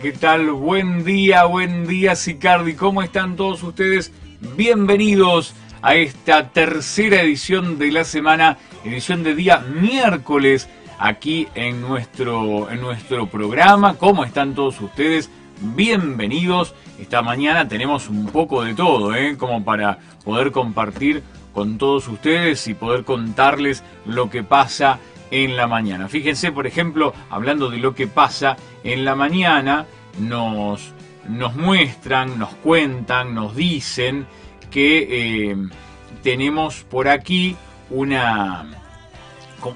¿qué tal? Buen día, buen día, Sicardi. ¿Cómo están todos ustedes? Bienvenidos a esta tercera edición de la semana, edición de día miércoles, aquí en nuestro, en nuestro programa. ¿Cómo están todos ustedes? Bienvenidos. Esta mañana tenemos un poco de todo, ¿eh? Como para poder compartir con todos ustedes y poder contarles lo que pasa la mañana. Fíjense, por ejemplo, hablando de lo que pasa en la mañana, nos, nos muestran, nos cuentan, nos dicen que eh, tenemos por aquí una,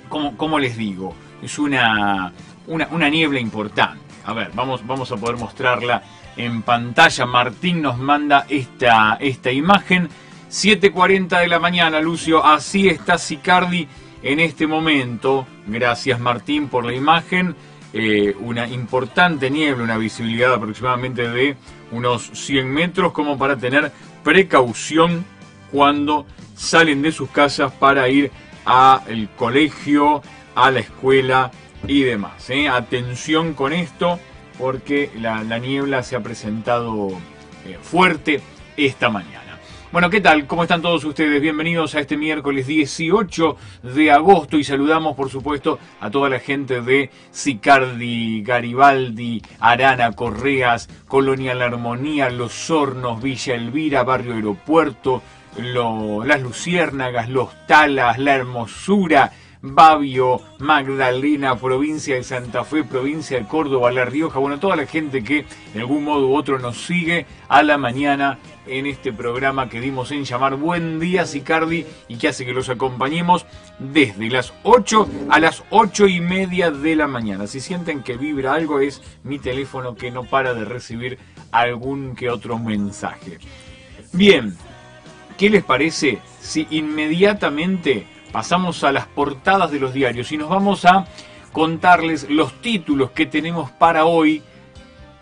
¿cómo, les digo? Es una, una, niebla importante. A ver, vamos, vamos a poder mostrarla en pantalla. Martín nos manda esta, esta imagen. 7.40 de la mañana, Lucio. Así está Sicardi en este momento. Gracias Martín por la imagen. Eh, una importante niebla, una visibilidad aproximadamente de unos 100 metros como para tener precaución cuando salen de sus casas para ir al colegio, a la escuela y demás. ¿eh? Atención con esto porque la, niebla se ha presentado eh, fuerte esta mañana. Bueno, ¿qué tal? ¿Cómo están todos ustedes? Bienvenidos a este miércoles 18 de agosto y saludamos, por supuesto, a toda la gente de Sicardi, Garibaldi, Arana, Correas, Colonia La Armonía, Los Hornos, Villa Elvira, Barrio Aeropuerto, Las Luciérnagas, Los Talas, La Hermosura, Babio, Magdalena, provincia de Santa Fe, provincia de Córdoba, La Rioja, bueno, toda la gente que de algún modo u otro nos sigue a la mañana en este programa que dimos en llamar Buen Día Sicardi y que hace que los acompañemos desde las 8 a las 8 y media de la mañana. Si sienten que vibra algo es mi teléfono que no para de recibir algún que otro mensaje. Bien, ¿qué les parece si inmediatamente pasamos a las portadas de los diarios y nos vamos a contarles los títulos que tenemos para hoy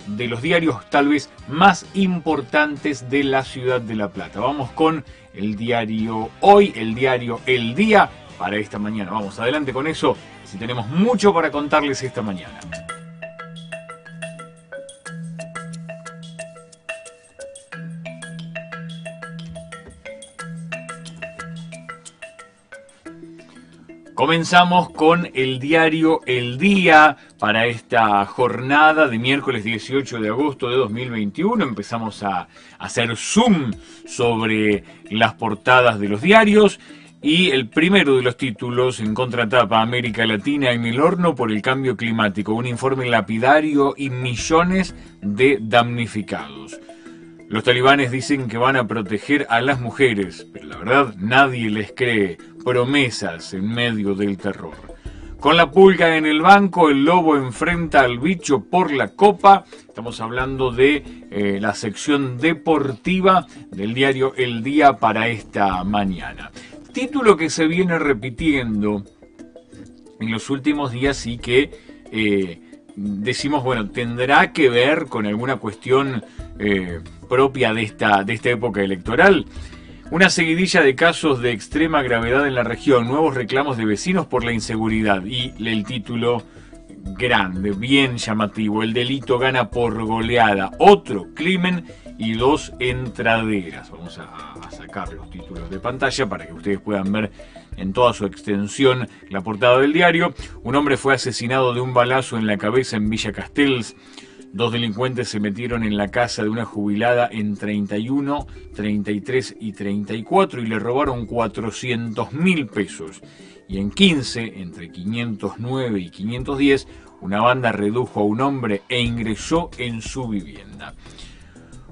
de los diarios tal vez más importantes de la ciudad de La Plata. Vamos con el diario Hoy, el diario El Día para esta mañana. Vamos adelante con eso, si tenemos mucho para contarles esta mañana. Comenzamos con el diario El Día para esta jornada de miércoles 18 de agosto de 2021. Empezamos a hacer zoom sobre las portadas de los diarios y el primero de los títulos en contratapa América Latina en el horno por el cambio climático, un informe lapidario y millones de damnificados. Los talibanes dicen que van a proteger a las mujeres, pero la verdad nadie les cree. Promesas en medio del terror. Con la pulga en el banco, el lobo enfrenta al bicho por la copa. Estamos hablando de eh, la sección deportiva del diario El Día para esta mañana. Título que se viene repitiendo en los últimos días y que eh, decimos, bueno, tendrá que ver con alguna cuestión eh, propia de esta, de esta época electoral. Una seguidilla de casos de extrema gravedad en la región, nuevos reclamos de vecinos por la inseguridad y el título grande, bien llamativo, el delito gana por goleada, otro crimen y dos entraderas. Vamos a, sacar los títulos de pantalla para que ustedes puedan ver en toda su extensión la portada del diario. Un hombre fue asesinado de un balazo en la cabeza en Villa Castells. Dos delincuentes se metieron en la casa de una jubilada en 31, 33 y 34 y le robaron 400 mil pesos. Y en 15, entre 509 y 510, una banda redujo a un hombre e ingresó en su vivienda.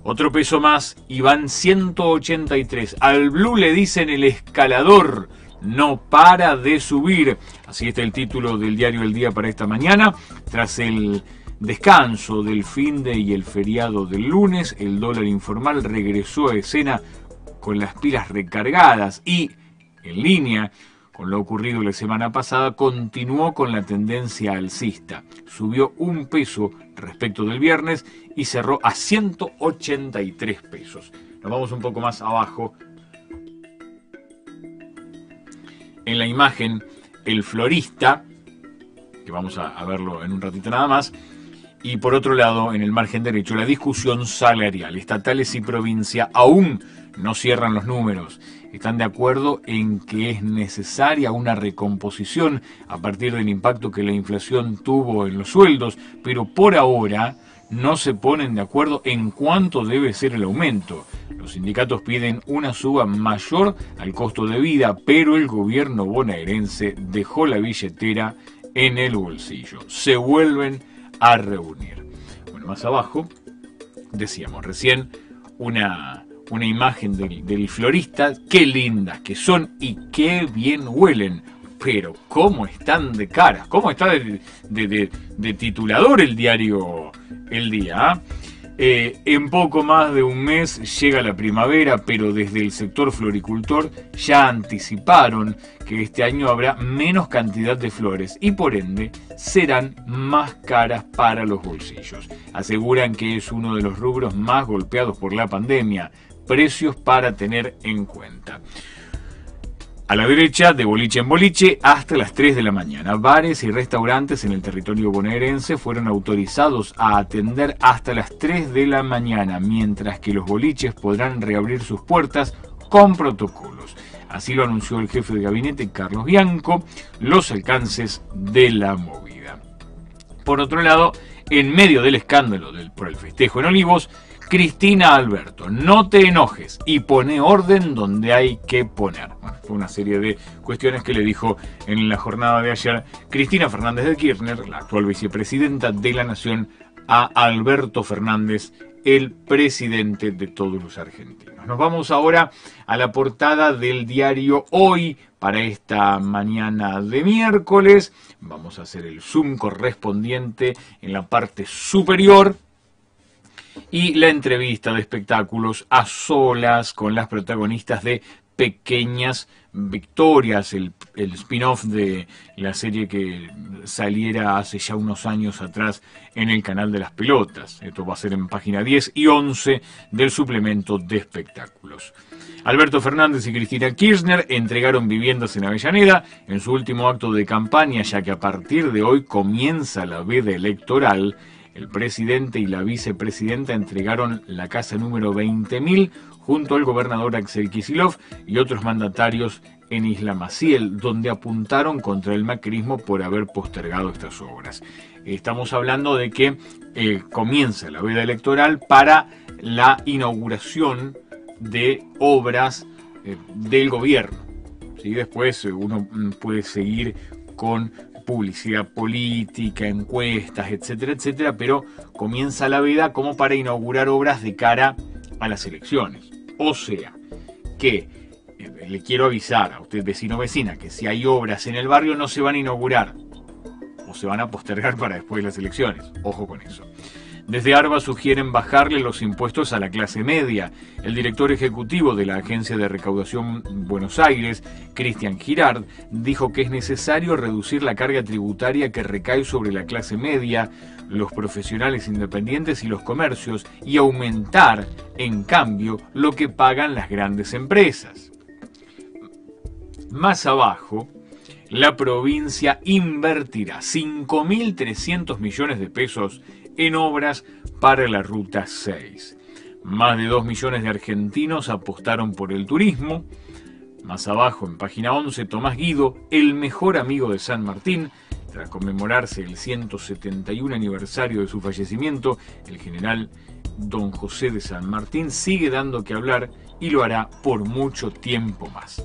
Otro peso más y van 183. Al Blue le dicen el escalador. No para de subir. Así está el título del diario El Día para esta mañana. Tras el descanso del fin de y el feriado del lunes, el dólar informal regresó a escena con las pilas recargadas y, en línea con lo ocurrido la semana pasada, continuó con la tendencia alcista. Subió un peso respecto del viernes y cerró a 183 pesos. Nos vamos un poco más abajo. En la imagen, el florista, que vamos a, verlo en un ratito nada más, Y por otro lado, en el margen derecho, la discusión salarial. Estatales y provincia aún no cierran los números. Están de acuerdo en que es necesaria una recomposición a partir del impacto que la inflación tuvo en los sueldos, pero por ahora no se ponen de acuerdo en cuánto debe ser el aumento. Los sindicatos piden una suba mayor al costo de vida, pero el gobierno bonaerense dejó la billetera en el bolsillo. Se vuelven a reunir. Bueno, más abajo, decíamos recién, una, una imagen del, florista, qué lindas que son y qué bien huelen. Pero, ¿cómo están de cara? ¿Cómo está de, de titulador el diario El Día? ¿ah? Eh, en poco más de un mes llega la primavera, pero desde el sector floricultor ya anticiparon que este año habrá menos cantidad de flores y por ende serán más caras para los bolsillos. Aseguran que es uno de los rubros más golpeados por la pandemia. Precios para tener en cuenta. A la derecha, de boliche en boliche, hasta las 3 de la mañana. Bares y restaurantes en el territorio bonaerense fueron autorizados a atender hasta las 3 de la mañana, mientras que los boliches podrán reabrir sus puertas con protocolos. Así lo anunció el jefe de gabinete, Carlos Bianco, los alcances de la movida. Por otro lado, en medio del escándalo del, por el festejo en Olivos, Cristina Alberto, no te enojes y pone orden donde hay que poner. fue una serie de cuestiones que le dijo en la jornada de ayer Cristina Fernández de Kirchner, la actual vicepresidenta de la Nación, a Alberto Fernández, el presidente de todos los argentinos. Nos vamos ahora a la portada del diario Hoy para esta mañana de miércoles. Vamos a hacer el zoom correspondiente en la parte superior y la entrevista de espectáculos a solas con las protagonistas de Pequeñas Victorias, el, spin-off de la serie que saliera hace ya unos años atrás en el canal de las pelotas. Esto va a ser en página 10 y 11 del suplemento de espectáculos. Alberto Fernández y Cristina Kirchner entregaron viviendas en Avellaneda en su último acto de campaña, ya que a partir de hoy comienza la veda electoral el presidente y la vicepresidenta entregaron la casa número 20.000 junto al gobernador Axel Kisilov y otros mandatarios en Isla Maciel, donde apuntaron contra el macrismo por haber postergado estas obras. Estamos hablando de que eh, comienza la veda electoral para la inauguración de obras eh, del gobierno. ¿sí? Después eh, uno mm, puede seguir con publicidad política, encuestas, etcétera, etcétera, pero comienza la veda como para inaugurar obras de cara a las elecciones. O sea, que eh, le quiero avisar a usted vecino o vecina que si hay obras en el barrio no se van a inaugurar o se van a postergar para después de las elecciones. Ojo con eso. Desde ARBA sugieren bajarle los impuestos a la clase media. El director ejecutivo de la Agencia de Recaudación Buenos Aires, Cristian Girard, dijo que es necesario reducir la carga tributaria que recae sobre la clase media, los profesionales independientes y los comercios y aumentar, en cambio, lo que pagan las grandes empresas. Más abajo, la provincia invertirá 5.300 millones de pesos en obras para la Ruta 6. Más de 2 millones de argentinos apostaron por el turismo. Más abajo, en página 11, Tomás Guido, el mejor amigo de San Martín, tras conmemorarse el 171 aniversario de su fallecimiento, el general don José de San Martín sigue dando que hablar y lo hará por mucho tiempo más.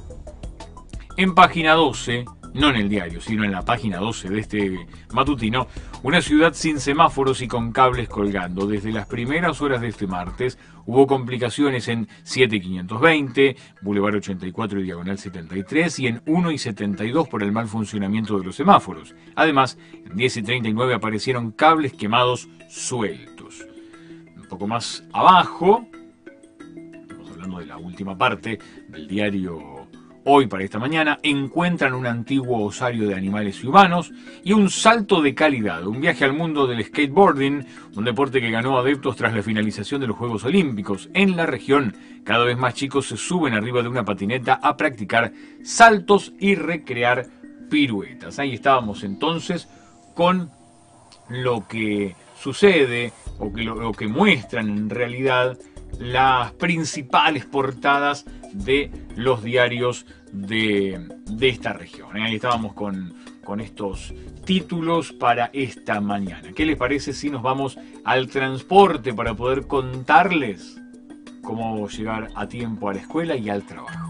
En página 12, no en el diario, sino en la página 12 de este matutino, una ciudad sin semáforos y con cables colgando. Desde las primeras horas de este martes hubo complicaciones en 7520, Boulevard 84 y Diagonal 73 y en 1 y 72 por el mal funcionamiento de los semáforos. Además, en 10 y 39 aparecieron cables quemados sueltos. Un poco más abajo, estamos hablando de la última parte del diario hoy para esta mañana, encuentran un antiguo osario de animales y humanos y un salto de calidad, un viaje al mundo del skateboarding, un deporte que ganó adeptos tras la finalización de los Juegos Olímpicos. En la región, cada vez más chicos se suben arriba de una patineta a practicar saltos y recrear piruetas. Ahí estábamos entonces con lo que sucede o que lo, que muestran en realidad las principales portadas de los diarios de, esta región. ¿eh? Ahí estábamos con, con estos títulos para esta mañana. ¿Qué les parece si nos vamos al transporte para poder contarles cómo llegar a tiempo a la escuela y al trabajo?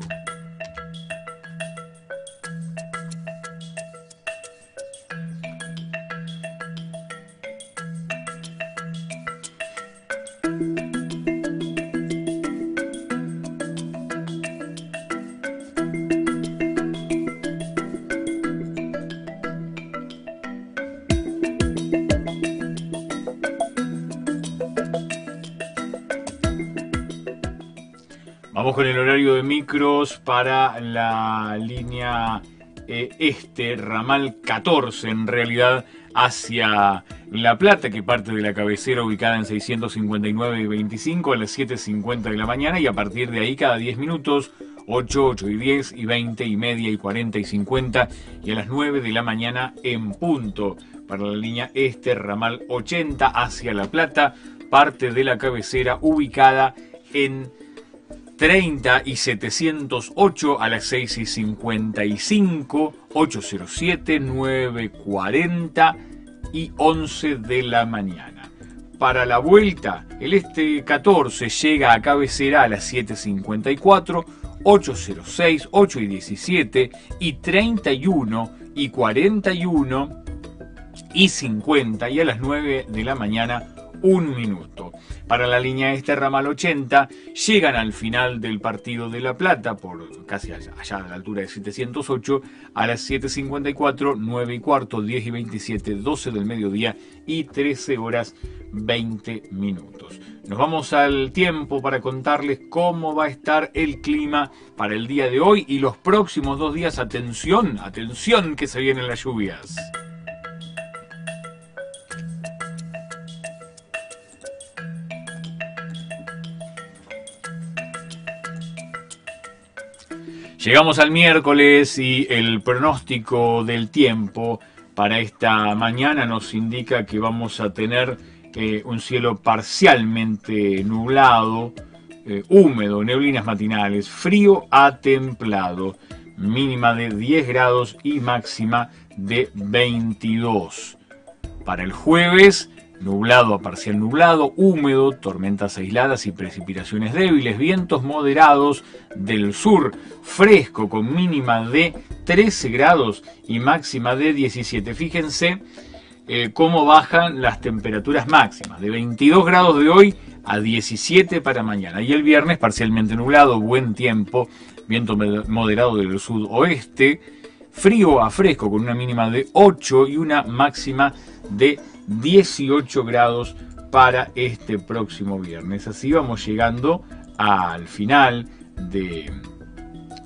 Con el horario de micros para la línea eh, este, ramal 14 en realidad, hacia La Plata, que parte de la cabecera ubicada en 659 y 25 a las 7.50 de la mañana y a partir de ahí cada 10 minutos 8, 8 y 10 y 20 y media y 40 y 50 y a las 9 de la mañana en punto para la línea este ramal 80 hacia La Plata, parte de la cabecera ubicada en 30 y 708 a las 6 y 55, 807, 940 y 11 de la mañana. Para la vuelta, el este 14 llega a cabecera a las 7.54, 806, 8 y 17 y 31 y 41 y 50 y a las 9 de la mañana un minuto. Para la línea este ramal 80 llegan al final del partido de La Plata, por casi allá, a la altura de 708, a las 7.54, 9 y cuarto, 10 y 27, 12 del mediodía y 13 horas 20 minutos. Nos vamos al tiempo para contarles cómo va a estar el clima para el día de hoy y los próximos dos días. Atención, atención que se vienen las lluvias. Llegamos al miércoles y el pronóstico del tiempo para esta mañana nos indica que vamos a tener eh, un cielo parcialmente nublado, eh, húmedo, neblinas matinales, frío a templado, mínima de 10 grados y máxima de 22. Para el jueves nublado a parcial nublado, húmedo, tormentas aisladas y precipitaciones débiles, vientos moderados del sur, fresco con mínima de 13 grados y máxima de 17. Fíjense eh, cómo bajan las temperaturas máximas, de 22 grados de hoy a 17 para mañana. Y el viernes parcialmente nublado, buen tiempo, viento moderado del sudoeste, frío a fresco con una mínima de 8 y una máxima de 18 grados para este próximo viernes. Así vamos llegando al final de,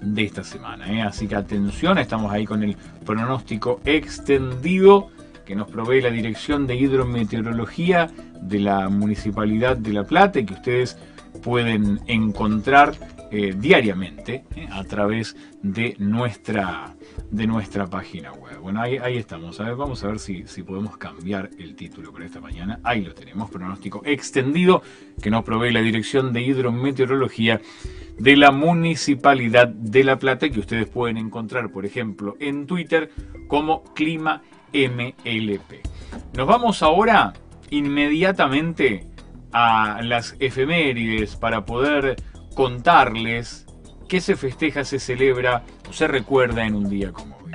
de esta semana. ¿eh? Así que atención, estamos ahí con el pronóstico extendido que nos provee la Dirección de Hidrometeorología de la Municipalidad de La Plata y que ustedes pueden encontrar eh, diariamente eh, a través de nuestra, de nuestra página web. Bueno, ahí, estamos. Vamos a ver si, si podemos cambiar el título para esta mañana. Ahí lo tenemos, pronóstico extendido que nos provee la Dirección de Hidrometeorología de la Municipalidad de La Plata que ustedes pueden encontrar, por ejemplo, en Twitter como Clima MLP. Nos vamos ahora inmediatamente a las efemérides para poder contarles qué se festeja, se celebra o se recuerda en un día como hoy.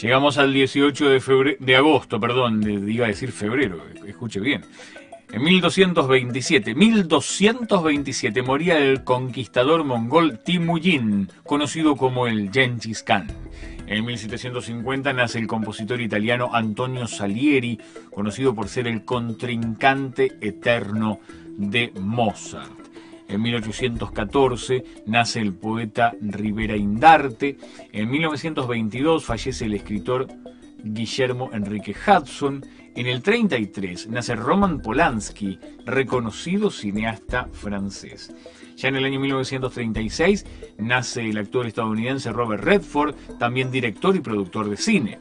Llegamos al 18 de, febrero, de agosto, perdón, diga decir febrero, escuche bien. En 1227, 1227 moría el conquistador mongol Timuyin, conocido como el Genghis Khan. En 1750 nace el compositor italiano Antonio Salieri, conocido por ser el contrincante eterno de Mozart. En 1814 nace el poeta Rivera Indarte. En 1922 fallece el escritor Guillermo Enrique Hudson. En el 33 nace Roman Polanski, reconocido cineasta francés. Ya en el año 1936 nace el actor estadounidense Robert Redford, también director y productor de cine.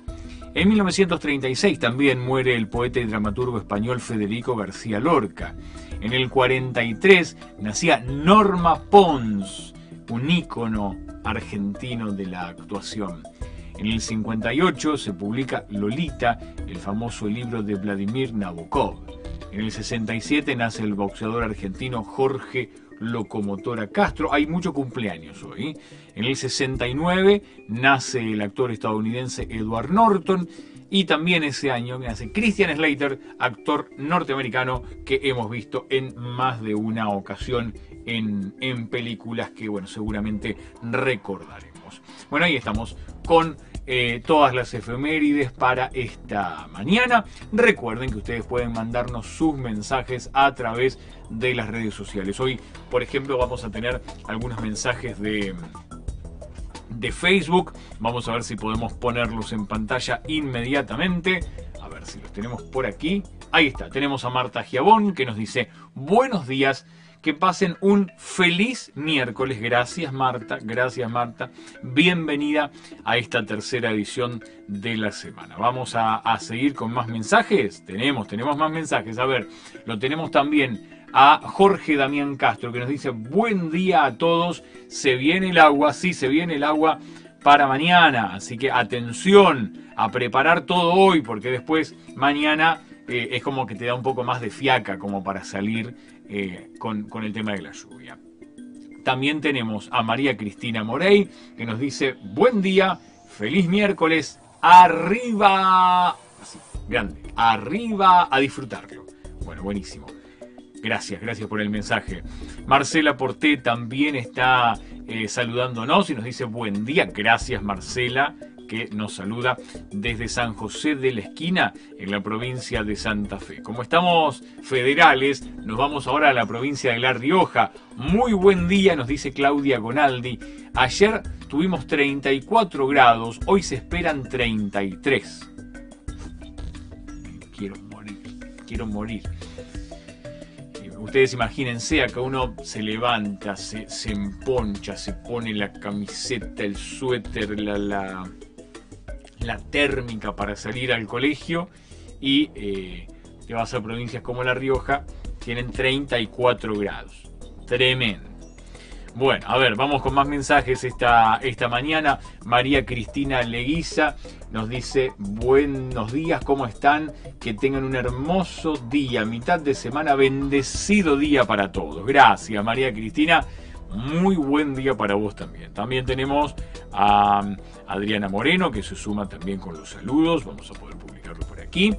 En 1936 también muere el poeta y dramaturgo español Federico García Lorca. En el 43 nacía Norma Pons, un ícono argentino de la actuación. En el 58 se publica Lolita, el famoso libro de Vladimir Nabokov. En el 67 nace el boxeador argentino Jorge Locomotora Castro. Hay mucho cumpleaños hoy. ¿eh? En el 69 nace el actor estadounidense Edward Norton. Y también ese año nace Christian Slater, actor norteamericano que hemos visto en más de una ocasión en, en películas que, bueno, seguramente recordaremos. Bueno, ahí estamos con eh, todas las efemérides para esta mañana. Recuerden que ustedes pueden mandarnos sus mensajes a través de las redes sociales. Hoy, por ejemplo, vamos a tener algunos mensajes de, de Facebook. Vamos a ver si podemos ponerlos en pantalla inmediatamente. A ver si los tenemos por aquí. Ahí está, tenemos a Marta Giabón que nos dice, buenos días que pasen un feliz miércoles. Gracias Marta, gracias Marta. Bienvenida a esta tercera edición de la semana. Vamos a, seguir con más mensajes. Tenemos, tenemos más mensajes. A ver, lo tenemos también a Jorge Damián Castro que nos dice buen día a todos. Se viene el agua, sí, se viene el agua para mañana. Así que atención a preparar todo hoy porque después mañana eh, es como que te da un poco más de fiaca como para salir eh, con, el tema de la lluvia. También tenemos a María Cristina Morey que nos dice, buen día, feliz miércoles, arriba, así, grande, arriba a disfrutarlo. Bueno, buenísimo. Gracias, gracias por el mensaje. Marcela Porté también está eh, saludándonos y nos dice buen día. Gracias Marcela que nos saluda desde San José de la Esquina, en la provincia de Santa Fe. Como estamos federales, nos vamos ahora a la provincia de La Rioja. Muy buen día, nos dice Claudia Gonaldi. Ayer tuvimos 34 grados, hoy se esperan 33. Quiero morir, quiero morir ustedes imagínense, acá uno se levanta, se, se, emponcha, se pone la camiseta, el suéter, la, la, la térmica para salir al colegio y eh, te vas a provincias como La Rioja, tienen 34 grados. Tremendo. Bueno, a ver, vamos con más mensajes esta, esta mañana. María Cristina Leguiza nos dice, buenos días, ¿cómo están? Que tengan un hermoso día, mitad de semana, bendecido día para todos. Gracias, María Cristina. Muy buen día para vos también. También tenemos a Adriana Moreno, que se suma también con los saludos. Vamos a poder publicarlo por aquí.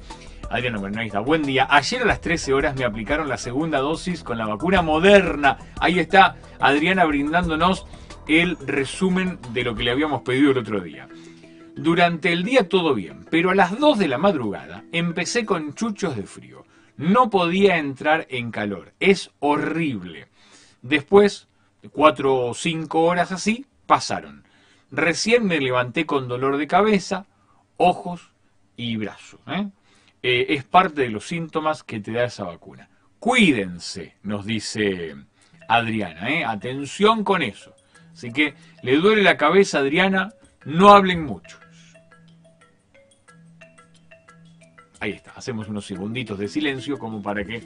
Adriana Moreno, ahí está. Buen día. Ayer a las 13 horas me aplicaron la segunda dosis con la vacuna moderna. Ahí está Adriana brindándonos el resumen de lo que le habíamos pedido el otro día. Durante el día todo bien, pero a las 2 de la madrugada empecé con chuchos de frío. No podía entrar en calor. Es horrible. Después, 4 o 5 horas así, pasaron. Recién me levanté con dolor de cabeza, ojos y brazos. ¿eh? Eh, es parte de los síntomas que te da esa vacuna. Cuídense, nos dice Adriana. ¿eh? Atención con eso. Así que le duele la cabeza, Adriana, no hablen mucho. Ahí está, hacemos unos segunditos de silencio como para que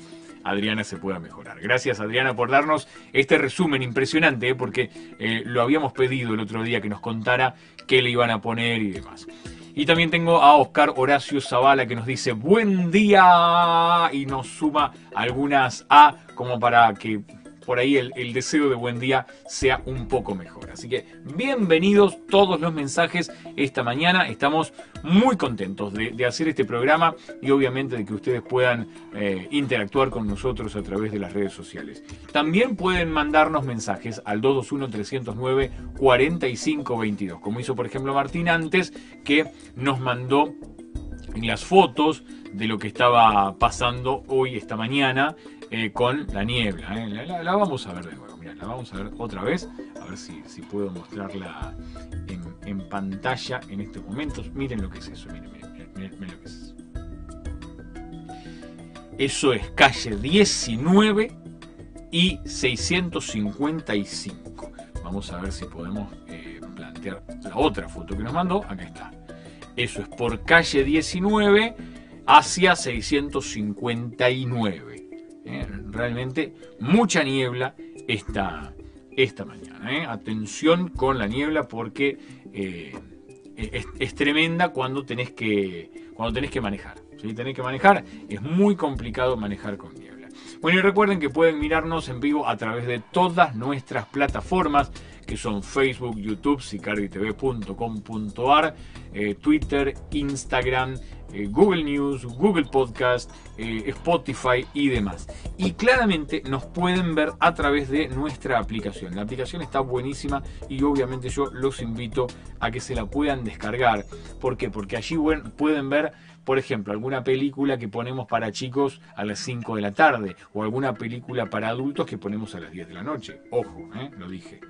Adriana se pueda mejorar. Gracias Adriana por darnos este resumen impresionante, ¿eh? porque eh, lo habíamos pedido el otro día que nos contara qué le iban a poner y demás. Y también tengo a Oscar Horacio Zavala que nos dice buen día y nos suma algunas A como para que por ahí el, deseo de buen día sea un poco mejor. Así que bienvenidos todos los mensajes esta mañana. Estamos muy contentos de, hacer este programa y obviamente de que ustedes puedan eh, interactuar con nosotros a través de las redes sociales. También pueden mandarnos mensajes al 221-309-4522, como hizo por ejemplo Martín antes, que nos mandó las fotos de lo que estaba pasando hoy, esta mañana, eh, con la niebla. Eh. La, vamos a ver de nuevo, la vamos a ver otra vez, a ver si, puedo mostrarla en, pantalla en estos momentos. Miren lo que es eso, miren, miren, Miren, miren lo que es. Eso es calle 19 y 655. Vamos a ver si podemos eh, plantear la otra foto que nos mandó. Acá está. Eso es por calle 19 hacia 659. Eh, realmente mucha niebla esta, esta mañana. Eh. Atención con la niebla porque es, tremenda cuando tenés que, cuando tenés que manejar. Si Tenés que manejar, es muy complicado manejar con niebla. Bueno, y recuerden que pueden mirarnos en vivo a través de todas nuestras plataformas que son Facebook, YouTube, sicarditv.com.ar, eh, Twitter, Instagram, eh, Google News, Google Podcast, eh, Spotify y demás. Y claramente nos pueden ver a través de nuestra aplicación. La aplicación está buenísima y obviamente yo los invito a que se la puedan descargar. ¿Por qué? Porque allí pueden ver por ejemplo, alguna película que ponemos para chicos a las 5 de la tarde o alguna película para adultos que ponemos a las 10 de la noche. Ojo, ¿eh? lo dije.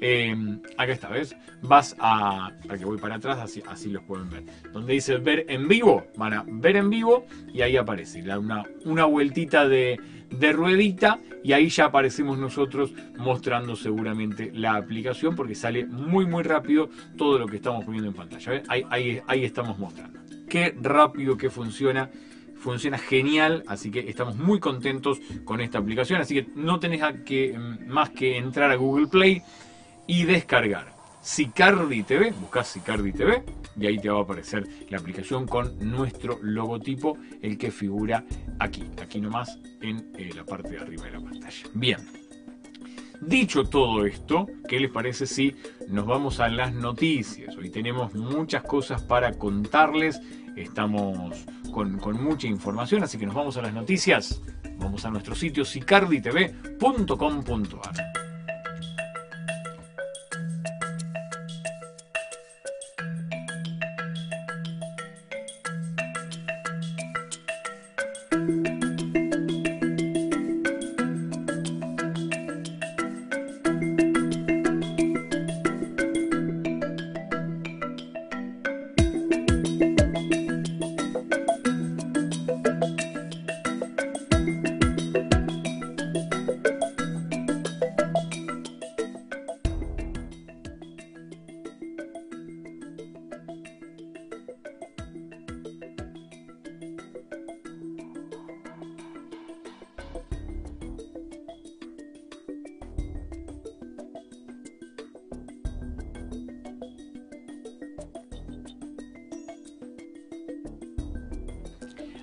Eh, acá está, ¿ves? Vas a. Para que voy para atrás, así, los pueden ver. Donde dice ver en vivo, van a ver en vivo y ahí aparece una, una vueltita de, de ruedita y ahí ya aparecemos nosotros mostrando seguramente la aplicación porque sale muy muy rápido todo lo que estamos poniendo en pantalla. ¿ves? Ahí, ahí, ahí estamos mostrando qué rápido que funciona. Funciona genial, así que estamos muy contentos con esta aplicación. Así que no tenés que, mm, más que entrar a Google Play y descargar Sicardi TV, buscas Sicardi TV y ahí te va a aparecer la aplicación con nuestro logotipo, el que figura aquí, aquí nomás en eh, la parte de arriba de la pantalla. Bien, Dicho todo esto, ¿qué les parece si nos vamos a las noticias? Hoy tenemos muchas cosas para contarles, estamos con, mucha información, así que nos vamos a las noticias. Vamos a nuestro sitio sicarditv.com.ar.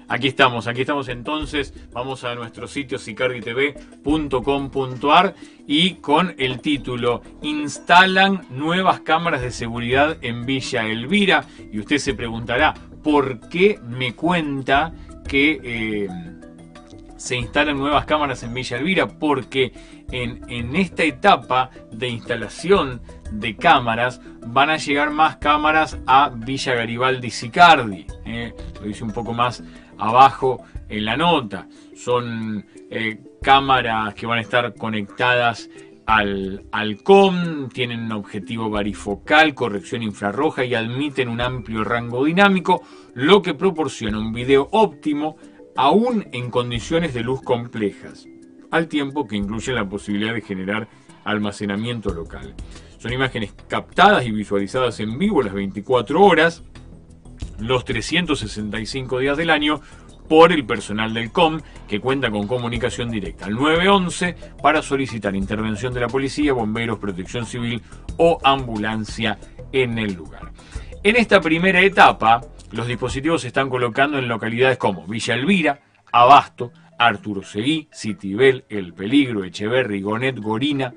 Aquí estamos, aquí estamos entonces. Vamos a nuestro sitio sicarditv.com.ar y con el título Instalan nuevas cámaras de seguridad en Villa Elvira. Y usted se preguntará, ¿por qué me cuenta que eh, se instalan nuevas cámaras en Villa Elvira? Porque en, esta etapa de instalación de cámaras van a llegar más cámaras a Villa Garibaldi Sicardi. Eh, lo dice un poco más abajo en la nota. Son eh, cámaras que van a estar conectadas al, al COM, tienen un objetivo varifocal, corrección infrarroja y admiten un amplio rango dinámico, lo que proporciona un video óptimo aún en condiciones de luz complejas, al tiempo que incluye la posibilidad de generar almacenamiento local. Son imágenes captadas y visualizadas en vivo las 24 horas, los 365 días del año por el personal del COM que cuenta con comunicación directa al 911 para solicitar intervención de la policía, bomberos, protección civil o ambulancia en el lugar. En esta primera etapa, los dispositivos se están colocando en localidades como Villa Elvira, Abasto, Arturo Seguí, Citibel, El Peligro, Echeverri, Gonet, Gorina,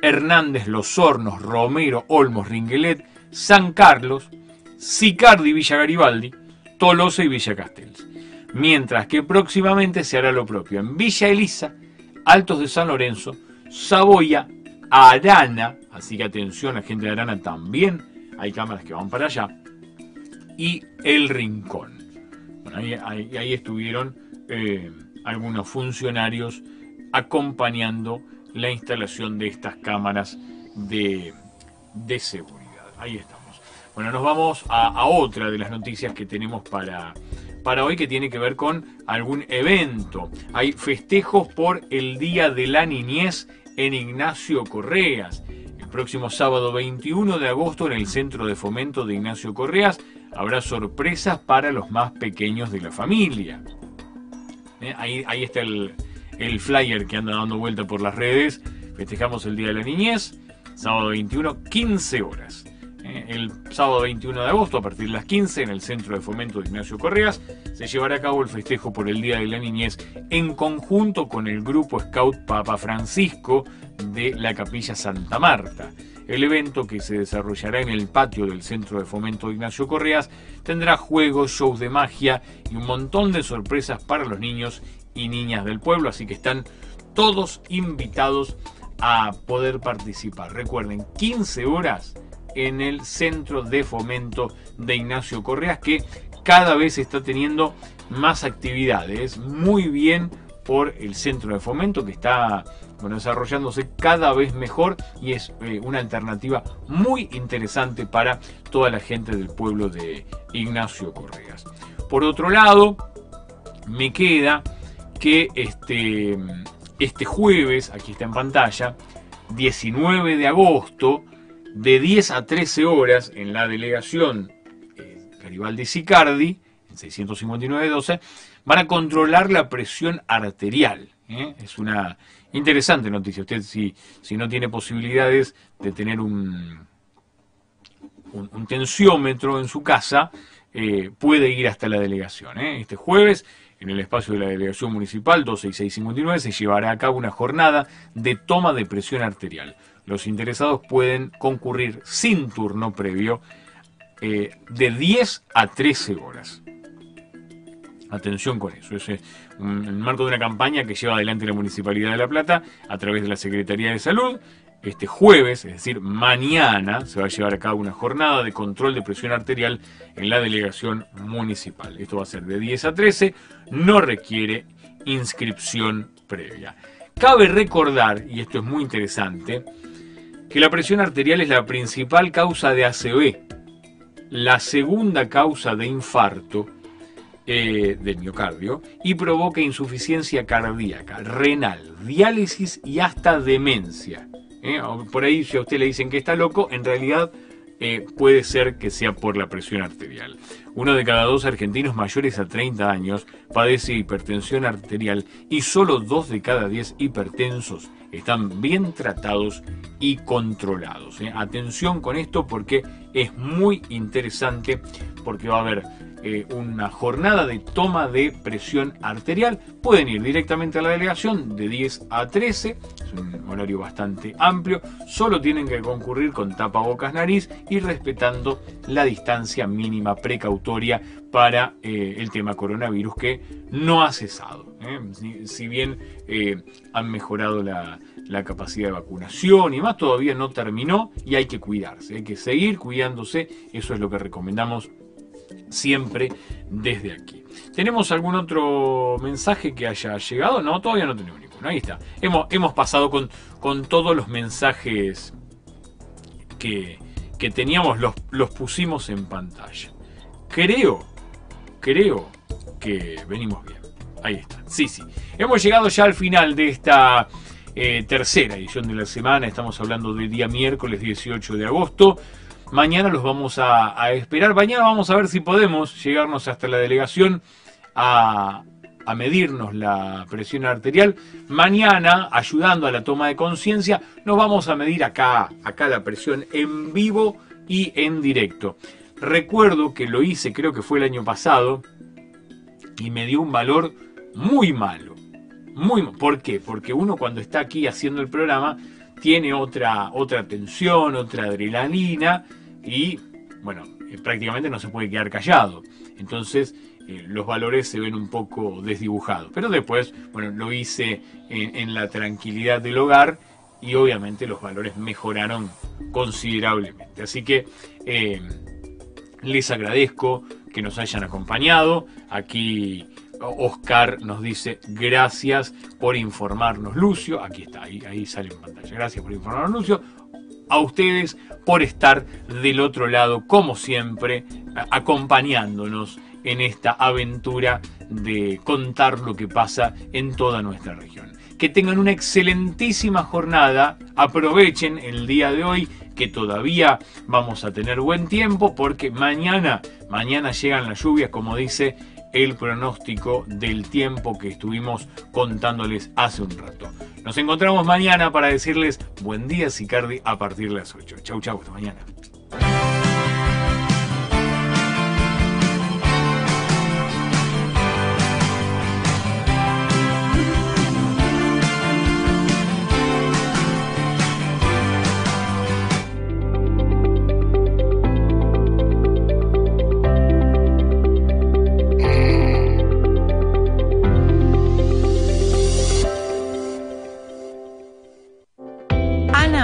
Hernández, Los Hornos, Romero, Olmos, Ringuelet, San Carlos, Sicardi, Villa Garibaldi, Tolosa y Villa Castells. Mientras que próximamente se hará lo propio en Villa Elisa, Altos de San Lorenzo, Saboya, Arana, así que atención a gente de Arana también, hay cámaras que van para allá, y El Rincón. ahí, estuvieron eh, algunos funcionarios acompañando la instalación de estas cámaras de, de seguridad. Ahí estamos. Bueno, nos vamos a, otra de las noticias que tenemos para, para hoy que tiene que ver con algún evento. Hay festejos por el Día de la Niñez en Ignacio Correas. El próximo sábado 21 de agosto en el Centro de Fomento de Ignacio Correas habrá sorpresas para los más pequeños de la familia. Eh, ahí, ahí, está el, el flyer que anda dando vuelta por las redes. Festejamos el Día de la Niñez, sábado 21, 15 horas. Eh, el sábado 21 de agosto, a partir de las 15, en el Centro de Fomento de Ignacio Correas, se llevará a cabo el festejo por el Día de la Niñez en conjunto con el grupo Scout Papa Francisco de la Capilla Santa Marta. El evento, que se desarrollará en el patio del Centro de Fomento de Ignacio Correas, tendrá juegos, shows de magia y un montón de sorpresas para los niños y niñas del pueblo, así que están todos invitados a poder participar. Recuerden, 15 horas en el Centro de Fomento de Ignacio Correas, que cada vez está teniendo más actividades. Muy bien por el Centro de Fomento, que está bueno, desarrollándose cada vez mejor y es eh, una alternativa muy interesante para toda la gente del pueblo de Ignacio Correas. Por otro lado, me queda que este, este jueves, aquí está en pantalla, 19 de agosto, de 10 a 13 horas en la delegación eh, Garibaldi Sicardi, en 659-12, van a controlar la presión arterial. ¿eh? Es una interesante noticia. Usted si, si no tiene posibilidades de tener un, un, tensiómetro en su casa, eh, puede ir hasta la delegación. Este jueves en el espacio de la Delegación Municipal 26659 se llevará a cabo una jornada de toma de presión arterial. Los interesados pueden concurrir sin turno previo eh, de 10 a 13 horas. Atención con eso. Es eh, en el marco de una campaña que lleva adelante la Municipalidad de La Plata a través de la Secretaría de Salud este jueves, es decir, mañana, se va a llevar a cabo una jornada de control de presión arterial en la delegación municipal. Esto va a ser de 10 a 13, no requiere inscripción previa. Cabe recordar, y esto es muy interesante, que la presión arterial es la principal causa de ACV, la segunda causa de infarto eh, del miocardio y provoca insuficiencia cardíaca, renal, diálisis y hasta demencia. ¿Eh? Por ahí, si a usted le dicen que está loco, en realidad eh, puede ser que sea por la presión arterial. Uno de cada dos argentinos mayores a 30 años padece hipertensión arterial y solo dos de cada diez hipertensos están bien tratados y controlados. ¿eh? Atención con esto porque es muy interesante porque va a haber eh, una jornada de toma de presión arterial. Pueden ir directamente a la delegación de 10 a 13, es un horario bastante amplio. Solo tienen que concurrir con tapabocas nariz y respetando la distancia mínima precautoria para eh, el tema coronavirus que no ha cesado. ¿Eh? Si, bien han mejorado la, la capacidad de vacunación y más, todavía no terminó y hay que cuidarse, hay que seguir cuidándose, eso es lo que recomendamos siempre desde aquí. ¿Tenemos algún otro mensaje que haya llegado? No, todavía no tenemos ninguno. Ahí está. Hemos, hemos pasado con, con todos los mensajes que, que teníamos, los, los pusimos en pantalla. Creo, creo que venimos bien. Ahí está. Sí, sí. Hemos llegado ya al final de esta eh, tercera edición de la semana. Estamos hablando del día miércoles 18 de agosto. Mañana los vamos a, esperar. Mañana vamos a ver si podemos llegarnos hasta la delegación a, medirnos la presión arterial. Mañana, ayudando a la toma de conciencia, nos vamos a medir acá, acá la presión en vivo y en directo. Recuerdo que lo hice, creo que fue el año pasado, y me dio un valor muy malo. Muy, ¿Por qué? Porque uno cuando está aquí haciendo el programa tiene otra, otra tensión, otra adrenalina y, bueno, eh, prácticamente no se puede quedar callado. Entonces, eh, los valores se ven un poco desdibujados. Pero después, bueno, lo hice en, la tranquilidad del hogar y obviamente los valores mejoraron considerablemente. Así que eh, les agradezco que nos hayan acompañado. Aquí Oscar nos dice gracias por informarnos, Lucio. Aquí está, ahí, ahí sale en pantalla. Gracias por informarnos, Lucio. a ustedes por estar del otro lado, como siempre, acompañándonos en esta aventura de contar lo que pasa en toda nuestra región. Que tengan una excelentísima jornada, aprovechen el día de hoy que todavía vamos a tener buen tiempo porque mañana, mañana llegan las lluvias como dice el pronóstico del tiempo que estuvimos contándoles hace un rato. Nos encontramos mañana para decirles buen día Sicardi a partir de las 8. Chau chau, hasta mañana.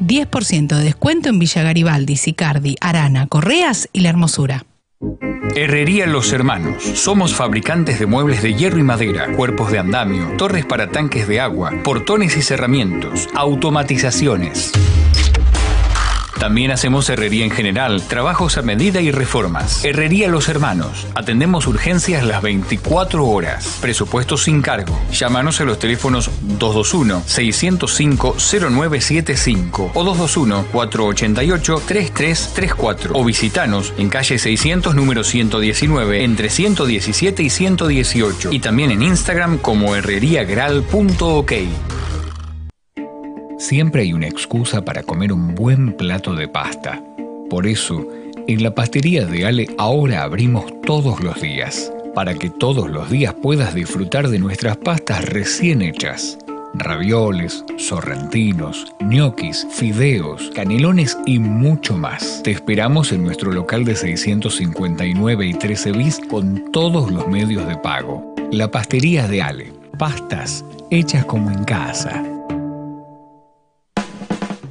10% de descuento en Villa Garibaldi, Sicardi, Arana, Correas y La Hermosura. Herrería Los Hermanos. Somos fabricantes de muebles de hierro y madera, cuerpos de andamio, torres para tanques de agua, portones y cerramientos, automatizaciones. También hacemos herrería en general, trabajos a medida y reformas. Herrería Los Hermanos. Atendemos urgencias las 24 horas. Presupuesto sin cargo. Llámanos a los teléfonos 221-605-0975 o 221-488-3334 o visitanos en calle 600 número 119 entre 117 y 118 y también en Instagram como herreriagral.ok. Siempre hay una excusa para comer un buen plato de pasta. Por eso, en la pastería de Ale ahora abrimos todos los días, para que todos los días puedas disfrutar de nuestras pastas recién hechas. Ravioles, sorrentinos, ñoquis, fideos, canelones y mucho más. Te esperamos en nuestro local de 659 y 13 bis con todos los medios de pago. La pastería de Ale. Pastas hechas como en casa.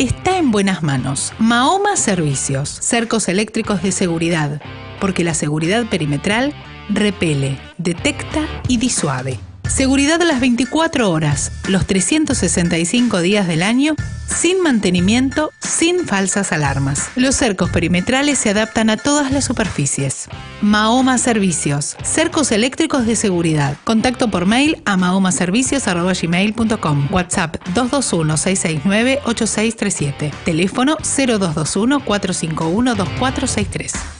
está en buenas manos. Mahoma Servicios, cercos eléctricos de seguridad, porque la seguridad perimetral repele, detecta y disuade. Seguridad a las 24 horas, los 365 días del año, sin mantenimiento, sin falsas alarmas. Los cercos perimetrales se adaptan a todas las superficies. Mahoma Servicios, cercos eléctricos de seguridad. Contacto por mail a mahomaservicios.gmail.com. WhatsApp 221-669-8637. Teléfono 0221-451-2463.